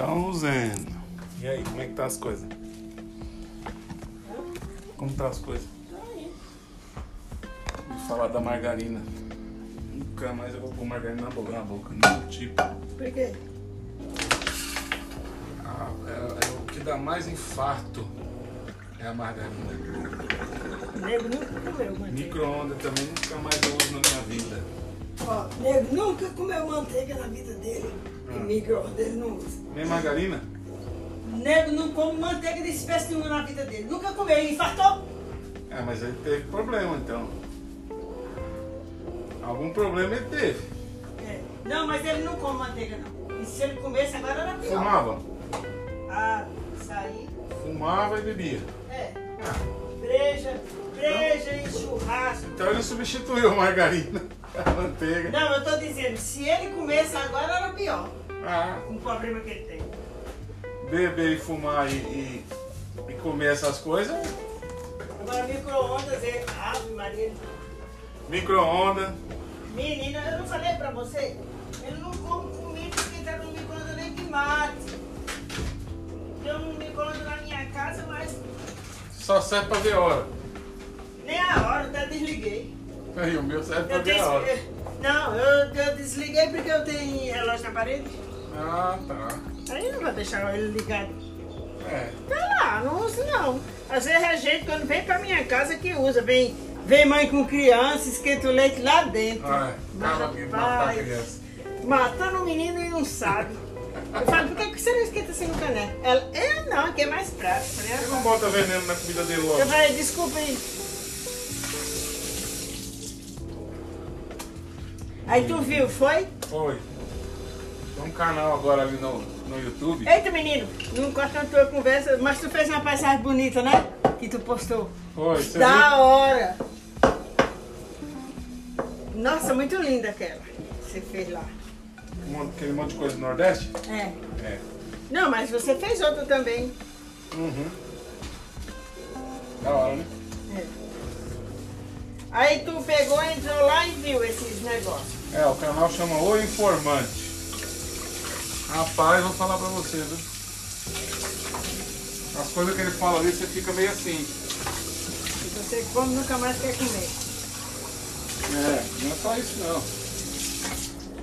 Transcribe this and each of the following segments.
Então, Zeno. E aí, como é que tá as coisas? Como tá as coisas? Vou falar da margarina. Nunca mais eu vou pôr margarina na boca, na boca. Nenhum tipo. Por quê? Ah, é, é o que dá mais infarto é a margarina. Nego nunca comeu manteiga. Micro-ondas também nunca mais eu uso na minha vida. Ó, nego nunca comeu manteiga na vida dele. Ah. E micro-ondas ele não usa. Nem margarina? Nego não come manteiga de espécie nenhuma na vida dele. Nunca comeu. Ele infartou? É, mas ele teve problema então. Algum problema ele teve. É. Não, mas ele não come manteiga, não. E se ele comesse agora era pior. Fumava? Ah, isso aí. Fumava e bebia. É. Ah, Breja, breja e churrasco. então ele substituiu a margarina, a manteiga. Não, eu tô dizendo, se ele comesse agora era pior. Ah, Com o problema que ele tem. beber e fumar e, e, e comer essas coisas, Agora micro-ondas, ele. Ave Maria. micro-ondas. Menina, eu não falei pra você? Ele não come comida esquentada no micro-ondas nem que mate. Tem um micro-ondas na minha casa, mas Só serve pra ver a hora. nem a hora, até desliguei. Aí o meu serve pra Eu a hora. des... Não, eu, eu desliguei porque eu tenho relógio na parede. Ah, tá. Aí não vou deixar ele ligado. É. Tá lá, não uso não. Às vezes é gente quando vem pra minha casa que usa. Vem, vem mãe com criança, esquenta o leite lá dentro. Ah, é. Acaba aqui matar a Rapaz, criança. Matando o menino e não sabe. Eu falo, por que você não esquenta assim no caneco? Ela, eu não, aqui é mais prático. Eu Ele "Ah, não bota veneno na comida dele Eu logo. falei, desculpa aí. Aí tu viu, foi? Foi. Tem um canal agora ali no, no YouTube. Eita menino, não corta a tua conversa, mas tu fez uma paisagem bonita, né? Que tu postou. Foi, você da viu? hora! Nossa, muito linda aquela. que Você fez lá. Um Aquele monte de coisa do Nordeste? É. É. Não, mas você fez outra também. Uhum. Da hora, né? É. Aí tu pegou, entrou lá e viu esses negócios. É, o canal chama O Informante. Rapaz, vou falar pra você, viu? As coisas que ele fala ali, você fica meio assim. E você come nunca mais quer comer. É, não é só isso não.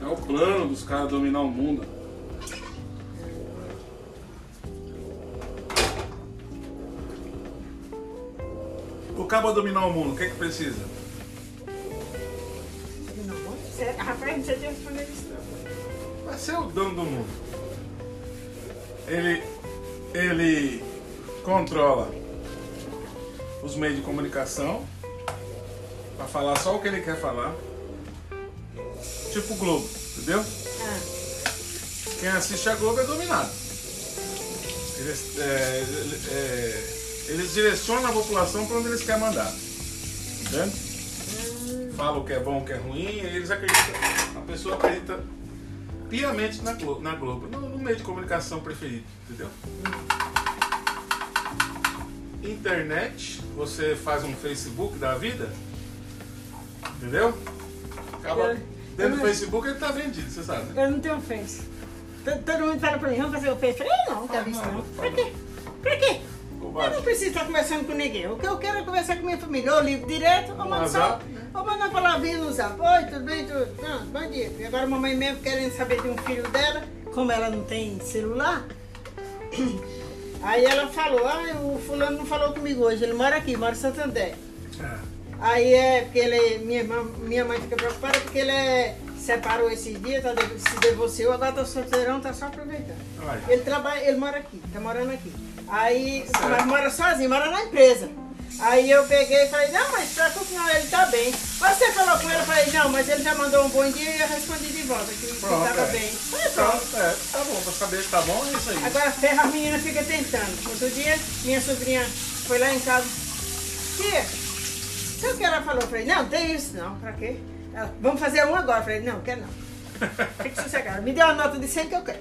É o plano dos caras dominar o mundo. O cabo dominar o mundo, o que é que precisa? Rapaz, não sei te responder isso não. Vai ser o dono do mundo. Ele, ele controla os meios de comunicação para falar só o que ele quer falar. Tipo o Globo, entendeu? Ah, Quem assiste a Globo é dominado. Eles, é, é, eles direcionam a população para onde eles querem mandar. Entende? Falam o que é bom, o que é ruim, e eles acreditam. A pessoa acredita piamente na Globo, na Globo no, no meio de comunicação preferido, entendeu? Internet, você faz um Facebook da vida, entendeu? Acaba, Eu- dentro eu do Facebook ele tá vendido, você sabe, né? eu não tenho Face. Todo, todo mundo fala pra mim, vamos fazer o Face. Eu falei, não, não quero isso não, não. não Pra fala. quê? Pra quê? Eu não preciso estar conversando com ninguém. O que eu quero é conversar com minha família. Ou ligo direto, ou mando só. Ou mando uma palavrinha no zap. Oi, tudo bem? Tudo? Não, bom dia. E agora a mamãe mesmo querendo saber de um filho dela, como ela não tem celular. Aí ela falou, ah, o fulano não falou comigo hoje, ele mora aqui, mora em Santander. É. Aí é porque ele, minha, irmã, minha mãe fica preocupada porque ele é, separou esses dias, tá, se divorciou, agora tá solteirão, tá só aproveitando. Olha. Ele trabalha, ele mora aqui, tá morando aqui. Aí, Certo. mas mora sozinho, mora na empresa. Aí eu peguei e falei, não, mas preocupe não, ele tá bem. Você falou com ele, eu falei, não, mas ele já mandou um bom dia e eu respondi de volta, que ele Pronto, tava é. bem. Falei, pronto. Pronto, é, tá bom, pra saber se tá bom, é isso aí. Agora ferra a menina fica tentando. Outro dia, minha sobrinha foi lá em casa. Tia, sabe o que ela falou? Eu falei, não, tem isso não, pra quê? Ela, vamos fazer um agora. Eu falei, não, quero não. Fique sossegada. Me deu uma nota de 100 que eu quero.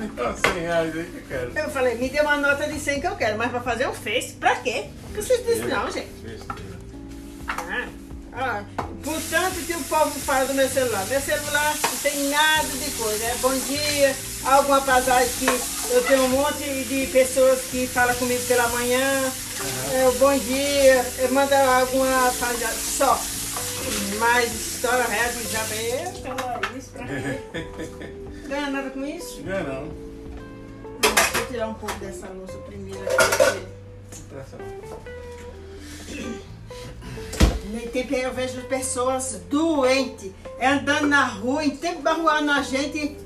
então, 100 reais aí que eu quero. Eu falei, me deu uma nota de 100 que eu quero, mas pra fazer um Face, pra quê? Porque vocês dizem não, gente. Besteira. Ah, ah, portanto que o povo fala do meu celular. Meu celular não tem nada de coisa. É bom dia, alguma passagem que eu tenho um monte de pessoas que falam comigo pela manhã, uhum. bom dia, eu mando alguma passagem só. Mas história real de Isabel, pela isso, pra quê? Ganha nada com isso? Ganha não. Vou tirar um pouco dessa louça primeiro aqui. Nem tempo eu vejo pessoas doentes, andando na rua, em tempo barruando a gente.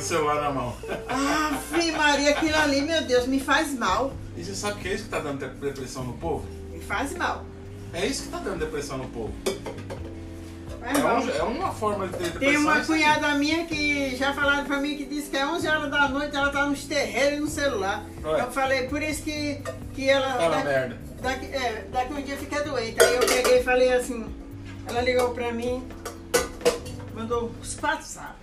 Celular na mão. Ave Maria, aquilo ali, meu Deus, me faz mal. E você sabe que é isso que está dando depressão no povo? Me faz mal. É isso que está dando depressão no povo. É, um, é, uma forma de ter depressão. Tem uma cunhada minha que já falaram pra mim que disse que é 11 horas da noite ela tá nos terreiros e no celular. Ué. Eu falei, por isso que, que ela. Fala daqui, merda. Daqui, é, daqui um dia fica doente. Aí eu peguei e falei assim, ela ligou pra mim, mandou os WhatsApp.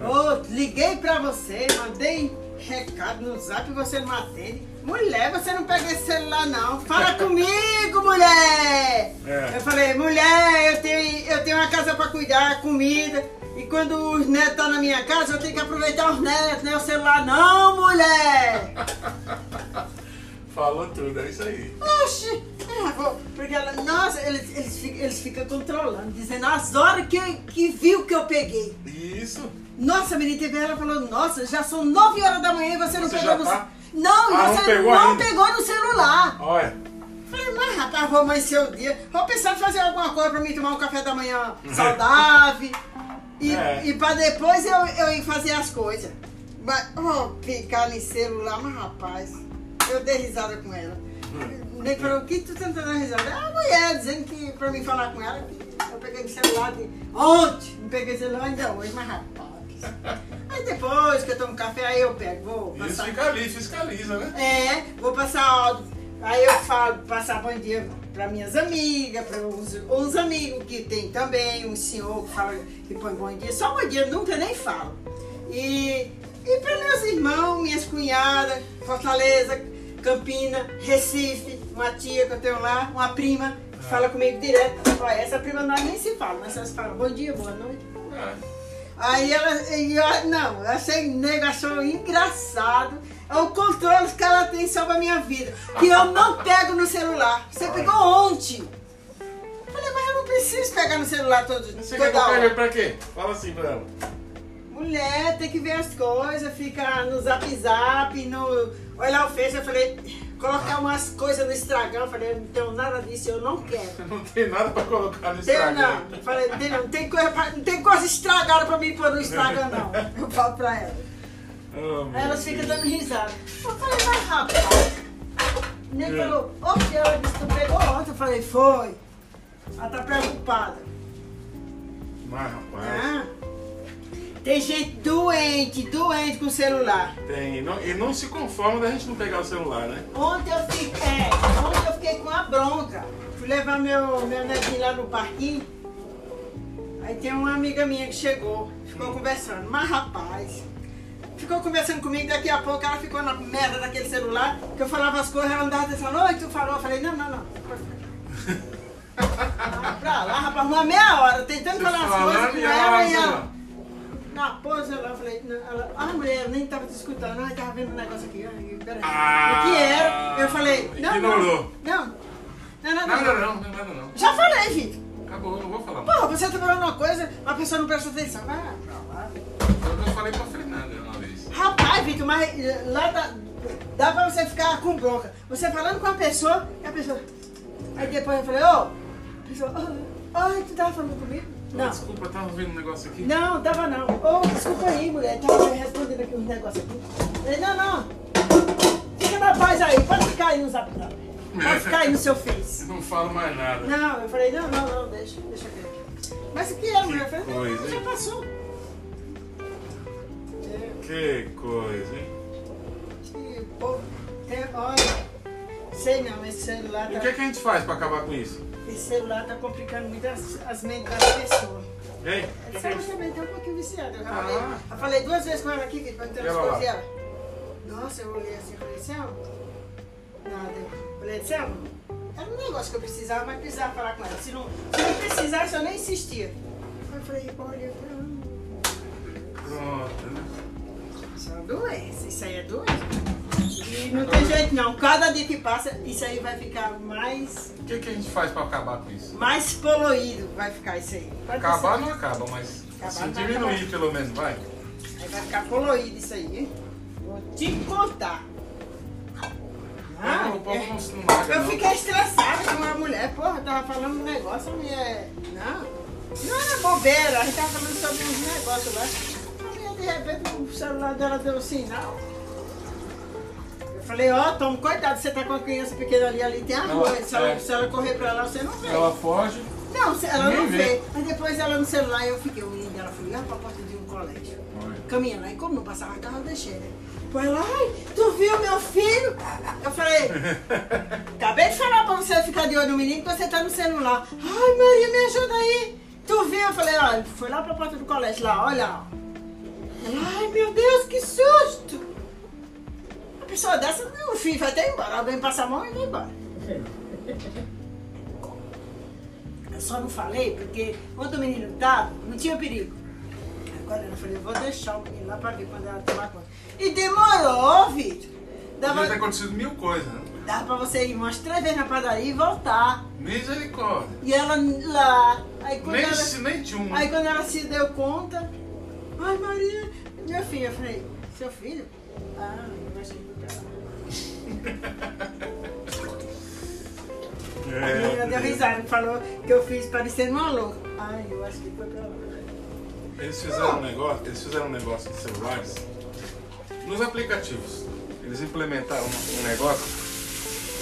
Oh, liguei pra você, mandei recado no zap e você não atende. Mulher, você não pega esse celular não. Fala comigo, mulher! É. Eu falei, mulher, eu tenho, eu tenho uma casa pra cuidar, comida. E quando os netos estão tá na minha casa, eu tenho que aproveitar os netos, né? o celular não, mulher! Falou tudo, é isso aí. Oxi! É, porque ela, nossa, eles, eles, ficam, eles ficam controlando, dizendo as horas que, que viu que eu peguei. Isso. Nossa, a menina TV, ela falou, nossa, já são 9 horas da manhã e você não você pegou tá? Não, ah, você não pegou, não ainda. pegou no celular. Olha. Falei, mas rapaz, vou amanhecer o dia. Vou pensar em fazer alguma coisa pra mim tomar um café da manhã saudável. e, é. e pra depois eu, eu ir fazer as coisas. Mas, oh, ficar no celular, mas rapaz, eu dei risada com ela. Hum. Nem falou, o que tu tá dando risada? É a mulher dizendo que pra mim falar com ela, eu peguei o celular de ontem. Não peguei o celular ainda hoje, mas rapaz. Aí depois que eu tomo café, aí eu pego, vou. Isso fica ali, fiscaliza, né? É, vou passar áudio. Aí eu falo, passar bom dia para minhas amigas, para uns, uns, amigos que tem também, um senhor que fala que põe bom dia, só bom dia, nunca nem falo. E, e para meus irmãos, minhas cunhadas, Fortaleza, Campina, Recife, uma tia que eu tenho lá, uma prima, que é. fala comigo direto. Olha, essa prima nós nem se fala, mas elas falam bom dia, boa noite. É. Aí ela, eu, não, eu achei achou engraçado. É o controle que ela tem sobre a minha vida. Que eu não pego no celular. Você pegou ontem. Falei, mas eu não preciso pegar no celular todo, Você toda quer hora. pra quê? Fala assim pra ela. Mulher, tem que ver as coisas, fica no zap zap, no. Olha o Face, eu falei, colocar umas coisas no Instagram, eu falei, não tenho nada disso, eu não quero. Não tem nada pra colocar no Instagram. Tenho não. Falei, tem, não, tem coisa, pra, não tem coisa estragada pra mim pôr no Instagram, não. Eu falo pra ela. Oh, Aí elas ficam dando risada. Eu falei, mas rapaz. Nem é. falou, oxe, ela disse que tu pegou ontem. Eu falei, foi. Ela tá preocupada. Mas rapaz. Ah. Tem gente doente, doente com o celular. Tem, não, e não se conforma da gente não pegar o celular, né? Ontem eu fiquei, é, ontem eu fiquei com a bronca. Fui levar meu, meu netinho lá no parquinho. Aí tem uma amiga minha que chegou, ficou conversando. Mas rapaz, ficou conversando comigo, daqui a pouco ela ficou na merda daquele celular, que eu falava as coisas, ela andava dizendo, oi, tu falou, eu falei, não, não, não. pra lá, rapaz, uma meia hora, tentando Você falar as coisas com ela e ela na pose lá, eu falei, ela, ah, mulher, nem tava te escutando, ah, tava vendo um negócio aqui, ah, peraí. Ah, o que era? Eu falei, não, ignorou. Não, não, não, não, nada não, não, nada não. Já falei, Vitor. Acabou, não vou falar. Porra, você tá falando uma coisa, a pessoa não presta atenção. Vai pra lá. Eu falei pra Fernanda uma vez. Rapaz, Vitor, mas lá dá, dá pra você ficar com bronca. Você falando com a pessoa, e a pessoa. Aí depois eu falei, ô, oh, a pessoa, ai, tu tava falando comigo? Não. Desculpa, eu tava vendo um negócio aqui. Não, tava não. Ô, oh, desculpa aí, mulher. Tava respondendo aqui uns negócios aqui. Falei, não, não. Fica na paz aí. Pode ficar aí no zap zap. Pode ficar aí no seu face. Não falo mais nada. Não, eu falei, não, não, não, deixa, deixa aqui. Mas o que é, mulher? Eu falei, coisa, já passou. Que coisa, hein? Que povo. Olha, sei não, esse celular. E o tá... que, é que a gente faz pra acabar com isso? Esse celular tá complicando muito as, as mentes das pessoas. Ei, que Sabe que também tá um pouquinho viciada. Eu já falei, ah. eu falei duas vezes com ela aqui, que perguntando as coisas ela. Nossa, eu olhei assim e falei, Selma, nada. Eu falei, Selma, era um negócio que eu precisava, mas precisava falar com ela. Se não, se não precisasse, eu nem insistia. Eu falei, olha, Pronto, né? Isso é uma doença, isso aí é doença. E não tem jeito não, cada dia que passa, isso aí vai ficar mais, O que, que a gente faz pra acabar com isso? mais poluído, vai ficar isso aí. Pode Acabar não acaba, mas Acabar não diminuir acaba. pelo menos, vai. Aí vai ficar poluído isso aí, hein? Vou te contar. Não, o povo é- não, não larga, Eu não. fiquei estressada com a mulher, porra, tava falando um negócio, a mulher. Não, não era bobeira, a gente tava falando sobre uns negócios lá. A mulher, de repente, o celular dela deu um sinal. Falei, ó, toma cuidado, você tá com a criança pequena ali, ali tem a Ela-. Se ela, é. se ela correr pra lá, você não vê. Ela foge. Não, ela não vê. vê. Mas depois ela no celular, eu fiquei, o menino dela foi lá pra porta de um colégio. Caminhando lá, e como não passava carro, eu deixei, né? Foi lá, ai, tu viu meu filho? Eu falei, acabei de falar pra você ficar de olho no menino que você tá no celular. Ai, Maria, me ajuda aí. Tu viu? Eu falei, olha, foi lá pra porta do colégio, lá, olha. Ela, ai, meu Deus, que susto. Uma pessoa dessa, o filho vai até embora. Alguém passa a mão e vai embora. Eu só não falei porque quando o menino tava, não tinha perigo. Agora eu falei, vou deixar o menino lá pra ver quando ela tomar conta. E demorou, Vitor. Deve ter Dava, acontecido mil coisas, né? dava pra você ir umas três vezes na padaria e voltar. Misericórdia. E ela lá. Aí quando, Nem, ela, se- nem de um. aí quando ela se deu conta, ai Maria, minha filha, eu falei, seu filho? Ah, eu acho lá. A menina deu risada, falou que eu fiz parecendo uma louca. Ai, eu acho que foi pra lá. Eles fizeram um negócio, eles fizeram um negócio de celulares nos aplicativos. Eles implementaram um negócio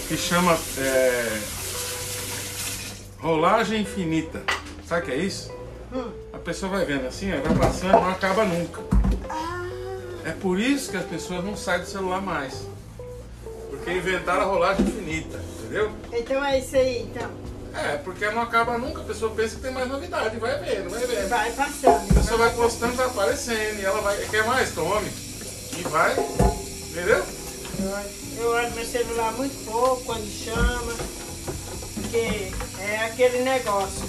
que chama é, rolagem infinita. Sabe o que é isso? Hum. A pessoa vai vendo assim, ó, vai passando, não acaba nunca. Ah, É por isso que as pessoas não saem do celular mais. Porque inventaram a rolagem infinita, entendeu? então é isso aí, então. É, porque não acaba nunca, a pessoa pensa que tem mais novidade, vai vendo, vai vendo. Vai passando. A pessoa vai postando, vai aparecendo, e ela vai, quer mais? Tome. E vai, entendeu? Eu olho- Eu olho meu celular muito pouco quando chama, porque é aquele negócio.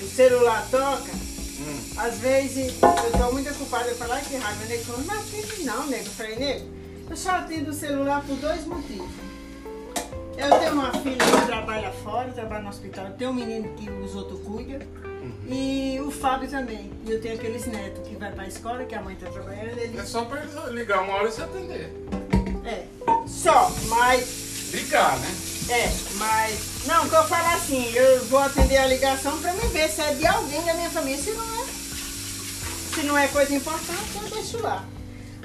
O celular toca, Hum. às vezes eu estou muito ocupada, eu falo, ai que raiva, nego não atende não, nego. Eu falei, nego, eu só atendo o celular por dois motivos. Eu tenho uma filha que trabalha fora, trabalha no hospital, eu tenho um menino que os outros cuidam. E o Fábio também. E eu tenho aqueles netos que vai pra escola, que a mãe tá trabalhando, ele É só pra ligar uma hora e você atender. É, só, mas, Ligar, né? é, mas, não, que eu falo assim, eu vou atender a ligação pra me ver se é de alguém da minha família, se não é, se não é coisa importante, eu deixo lá.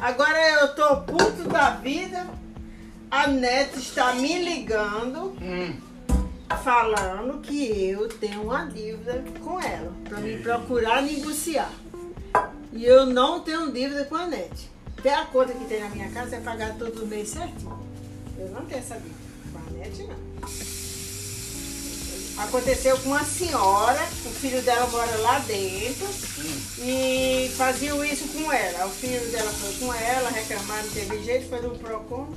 Agora eu tô puto da vida, a neta está me ligando, Hum. falando que eu tenho uma dívida com ela, pra me procurar negociar. E eu não tenho dívida com a NET. Até a conta que tem na minha casa é pagar todo mês certinho. Eu não tenho essa dívida. Com a NET não. Aconteceu com uma senhora, o filho dela mora lá dentro e faziam isso com ela. O filho dela foi com ela, reclamaram, não teve jeito, foi no PROCON.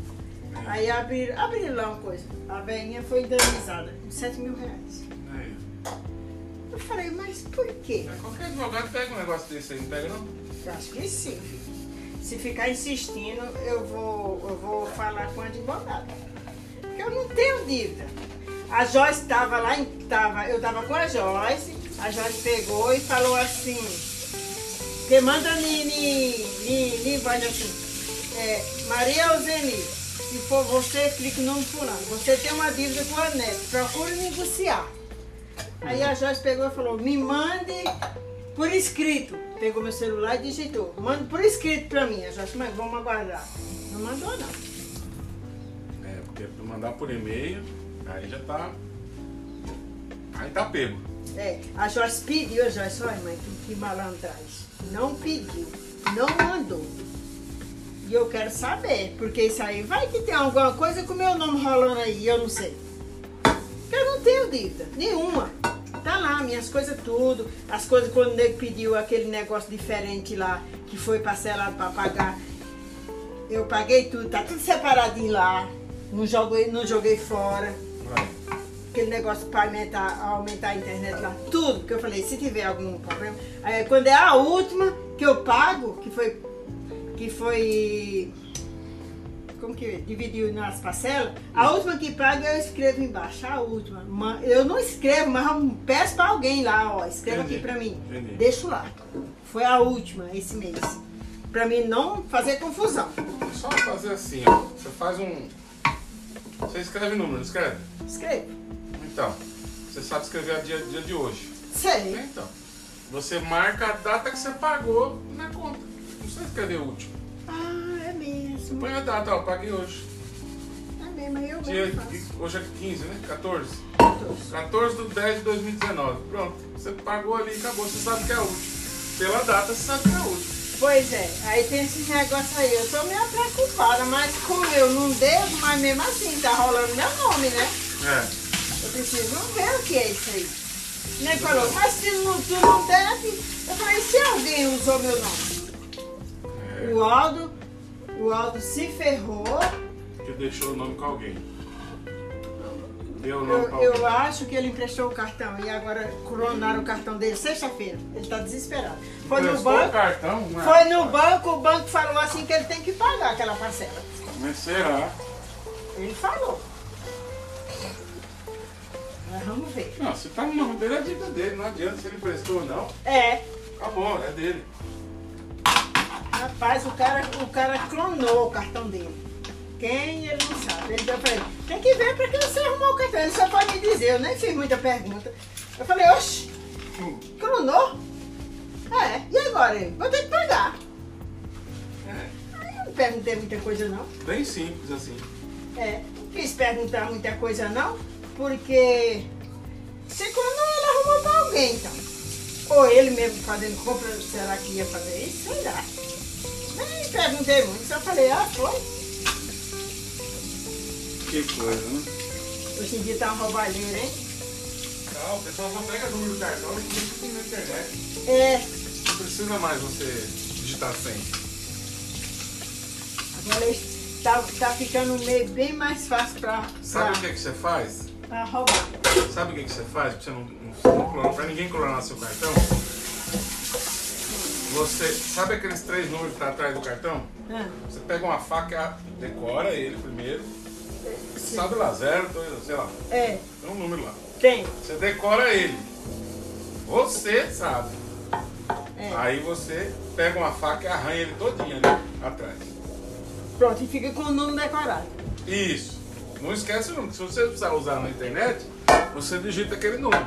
Aí abriram, abriram lá uma coisa. A velhinha foi indenizada com 7 mil reais. Aí. Eu falei, mas por quê? É, Qualquer advogado pega um negócio desse aí, não pega não? Eu acho que sim. Se ficar insistindo, eu vou, eu vou falar com o advogado. Porque eu não tenho dívida. A Joyce estava lá, tava, eu estava com a Joyce, a Joyce pegou e falou assim, que manda ni, ni voz assim, é, Maria Eugenie, se for você, clique no fulano. Você tem uma dívida com a NET, procure negociar. Aí a Joyce pegou e falou, me mande por escrito. Pegou meu celular e digitou. Manda por escrito pra mim. A Joyce, mas vamos aguardar. Não mandou não. É, porque mandar por e-mail, aí já tá. Aí tá pego. É, a Joyce pediu, a Joyce, olha mãe, que, que malandragem. Não pediu, não mandou. E eu quero saber, porque isso aí vai que tem alguma coisa com o meu nome rolando aí, eu não sei. Eu não tenho dívida, nenhuma. Tá lá, minhas coisas tudo. As coisas quando o nego pediu aquele negócio diferente lá, que foi parcelado pra pagar. Eu paguei tudo, tá tudo separadinho lá. Não joguei, não joguei fora. Vai. aquele negócio para aumentar, aumentar a internet lá, tudo, porque eu falei, se tiver algum problema. Aí, quando é a última que eu pago, que foi. Que foi. Como que dividiu nas parcelas? A última que paga eu escrevo embaixo, a última. Ma- Eu não escrevo, mas peço para alguém lá, ó, escreva Entendi, aqui para mim. entendi. Deixo lá. Foi a última esse mês. Para mim não fazer confusão. Só fazer assim, ó. Você faz um. Você escreve número, não escreve? Escreve. Então, você sabe escrever a dia, dia de hoje. Sei. Então, você marca a data que você pagou na conta. Não precisa escrever o último. Ah, é mesmo. Põe a data, ó, paguei hoje. É mesmo, aí eu Dia, hoje é 15, né? 14. Todos. 14 de 10 de 2019. Pronto. Você pagou ali e acabou. Você sabe que é a última. Pela data, você sabe que é a última. Pois é, aí tem esses negócios aí. Eu tô meio preocupada, mas como eu não devo, mas mesmo assim tá rolando meu nome, né? É. Eu preciso ver o que é isso aí. Nem falou, mas se não, tu não deve. Eu falei, se alguém usou meu nome? é. O Aldo, o Aldo se ferrou. Que deixou o nome com alguém. Deu o nome Eu, eu acho que ele emprestou o cartão e agora coronaram o cartão dele sexta-feira. Ele tá desesperado. Foi no Prestou o banco. cartão? né? Foi no banco, o banco falou assim que ele tem que pagar aquela parcela. Mas será? Ele falou. Mas vamos ver. Não, se tá no nome dele, é a dívida dele. Não adianta se ele prestou ou não. É, Acabou, é dele. rapaz, o cara, o cara clonou o cartão dele. Quem ele não sabe. Ele deu pra ele. Tem que ver pra que você arrumou o cartão. Ele só pode me dizer, eu nem fiz muita pergunta. Eu falei, oxe, clonou? É, e agora? Ele? Vou ter que pagar. É, Aí eu não perguntei muita coisa não. bem simples assim. É, não quis perguntar muita coisa não, porque se clonou, ele arrumou pra alguém então. Ou ele mesmo fazendo compra, será que ia fazer isso? Sei lá. Nem perguntei muito, só falei, ah, foi. Que coisa, né? Hoje em dia tá uma roubalheira, hein? Não, o pessoal só pega número do cartão e digita na internet. É, Não precisa mais você digitar senha. agora tá, tá ficando meio bem mais fácil pra, Sabe o pra, que, que você faz? pra roubar. Sabe o que, que você faz pra, você não, não, não pra ninguém clonar seu cartão? Você sabe aqueles três números que tá atrás do cartão? Ah, Você pega uma faca, decora ele primeiro. Sabe lá, zero, dois, sei lá. é, Tem um número lá. tem. Você decora ele. Você sabe. É. Aí você pega uma faca e arranha ele todinho ali atrás. Pronto, e fica com o número decorado. Isso. Não esquece o número. Se você precisar usar na internet, você digita aquele número.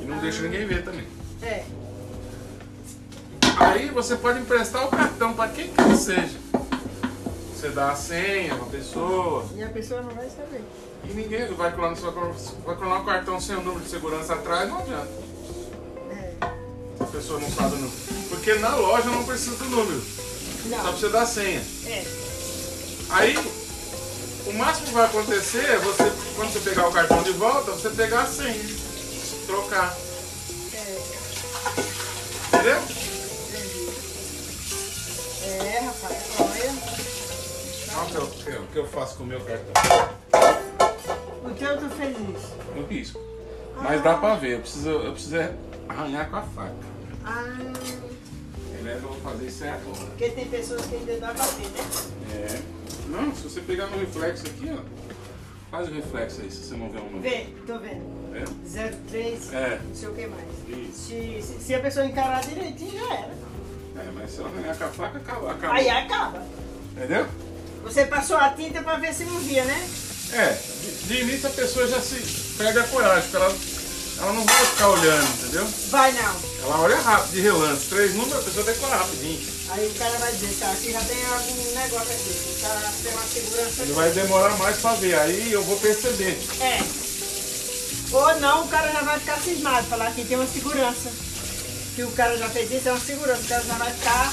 E não deixa ninguém ver também. É. Aí você pode emprestar o cartão para quem quer que seja. Você dá a senha pra pessoa E a pessoa não vai saber. e ninguém vai clonar, você vai clonar o cartão sem o número de segurança atrás, não adianta. É. Se a pessoa não sabe o número. Porque na loja não precisa do número. Só Não. precisa da senha. É. Aí, o máximo que vai acontecer é você, quando você pegar o cartão de volta, você pegar a senha. Trocar. É. Entendeu? É, rapaz. Olha o que eu, o que eu- que eu faço com o meu cartão. O teu tu fez isso. Eu risco. Mas dá pra ver, eu preciso, eu preciso arranhar com a faca. Ah, eu vou fazer isso é agora. porque tem pessoas que ainda dá pra ver, né? É. Não, se você pegar no reflexo aqui, ó. Faz o reflexo aí, se você não vê um número. Vê, tô vendo. É? 03, É. não sei o que mais. Se, se, se a pessoa encarar direitinho, já era. É, mas se eu arranhar com a faca, acaba. acaba. Aí acaba. Entendeu? Você passou a tinta pra ver se não via, né? É, de, início a pessoa já se perde a coragem, porque ela, ela não vai ficar olhando, entendeu? Vai não. Ela olha rápido, de relance. Três números, a pessoa decora rapidinho. Aí o cara vai dizer, tá, aqui já tem algum negócio aqui. O cara tem uma segurança Ele vai demorar mais pra ver, aí eu vou perceber. É. Ou não, o cara já vai ficar cismado, falar que tem uma segurança. Que o cara já fez isso, é uma segurança. O cara já vai ficar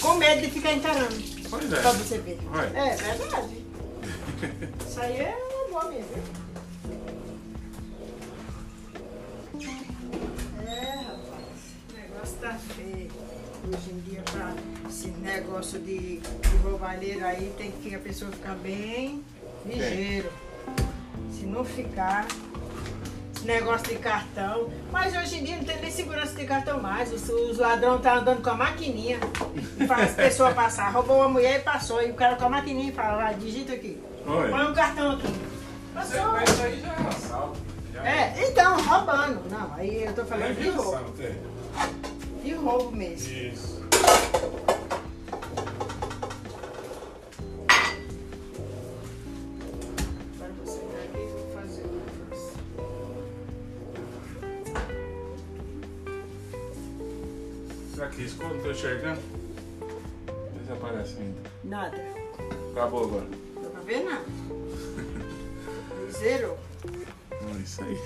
com medo de ficar encarando. Pois é. Pra você ver. Vai. É verdade. Isso aí é uma boa mesmo. É, rapaz, o negócio tá feio. Hoje em dia, pra esse negócio de, de roubalheira aí, tem que a pessoa ficar bem ligeiro. Se não ficar, negócio de cartão. Mas hoje em dia não tem nem segurança de cartão mais. Os, os ladrões estão andando com a maquininha. E faz as pessoas passar. Roubou uma mulher e passou. E o cara com a maquininha fala, vai, digita aqui. Oi. Põe um cartão aqui. Passou. mas isso aí já é assalto. Já É, então, roubando. Não, aí eu tô é falando de roubo. assalto, é. De roubo mesmo. Isso. Não tô enxergando? Desaparece ainda. Nada. Acabou agora. Não dá pra ver nada. Zero. É isso aí.